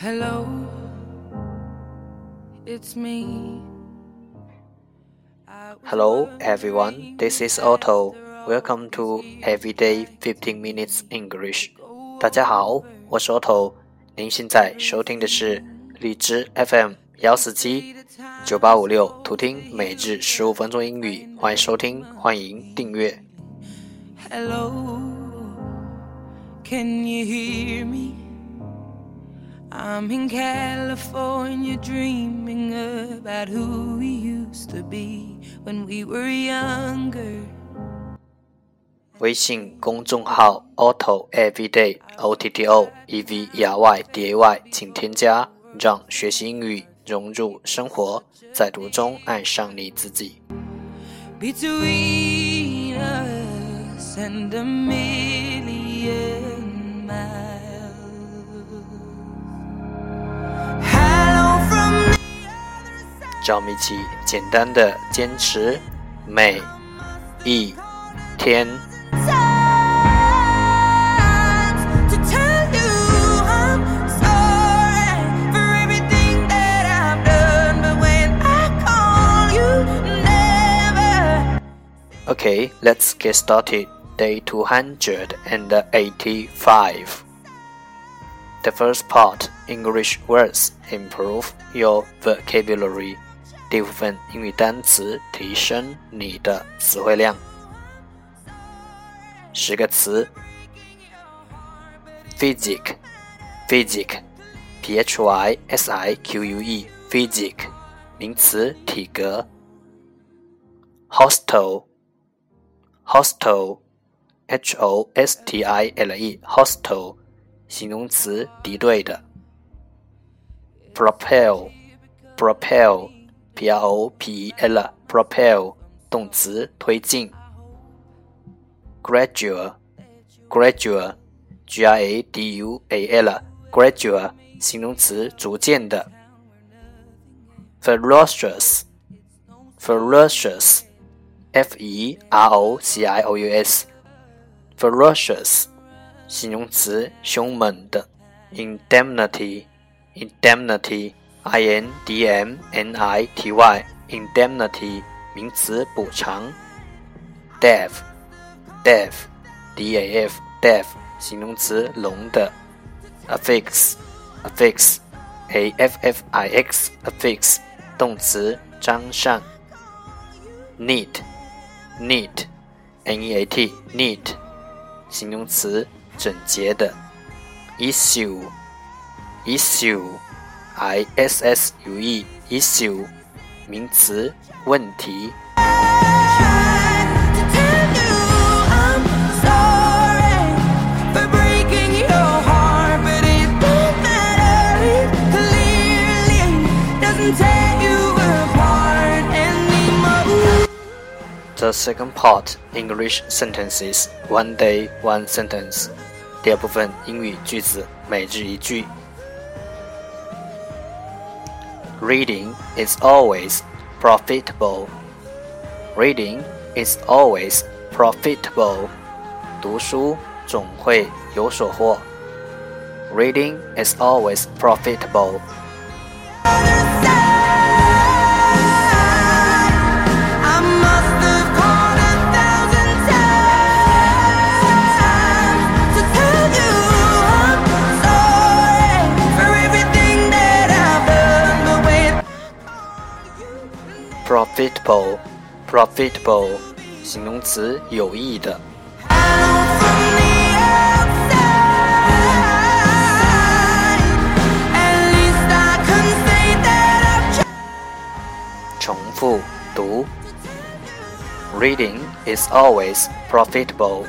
Hello, it's me. Hello everyone, this is Otto. Welcome to Everyday Fifteen Minutes English. 大家好，我是 Otto。您现在收听的是荔枝 FM 幺四七九八五六，图听每日十五分钟英语。欢迎收听，欢迎订阅。Hello, can you hear me? I'm in California dreaming about who we used to be when we were younger. 微信公众号 Otto Everyday O T T O E V E R Y D A Y，请添加，让学习英语融入生活，在途中爱上你自己。Between us and a million miles. 让我们一起简单的坚持每一天。 sides to tell you I'm sorry for everything that I've done. But when I call you, never. Okay, let's get started. Day 285. The first part, English words, improve your vocabulary. 第五部分英语单词，提升你的词汇量。十个词：physic，physic，p h y s i q u e，physic，名词，体格。hostel。hostel, h o s t i l e, hostel，形容词，敌对的。propel, propel, p r o p e l, propel，动词，推进。gradual, gradual, g r a d u a l, gradual，形容词，逐渐的。ferocious, ferocious。F E R O C I O U S，ferocious，形容词，凶猛的。；indemnity，indemnity I N D M N I T Y indemnity 名词，补偿。Deaf，deaf，D A F，deaf，形容词，聋的。Affix，affix，A F F I X，affix，动词，张上。Neat。neat, n-e-a-t, neat，形容词，整洁的。issue, issue, i-s-s-u-e, issue，名词，问题。 to tell you I'm sorry for breaking your heart, but it don't matter. It clearly doesn't tear you apart anymore. The second part, English sentences, one day one sentence。第二部分英语句子，每日一句。 Reading is always profitable. Reading is always profitable. 读书总会有所获。Reading is always profitable. Profitable, profitable，形容词，有益的。 I know from the outside, at least I can say that I've tried. 重复读。Reading is always profitable.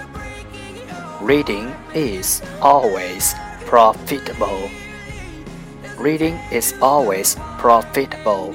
Reading is always profitable. Reading is always profitable.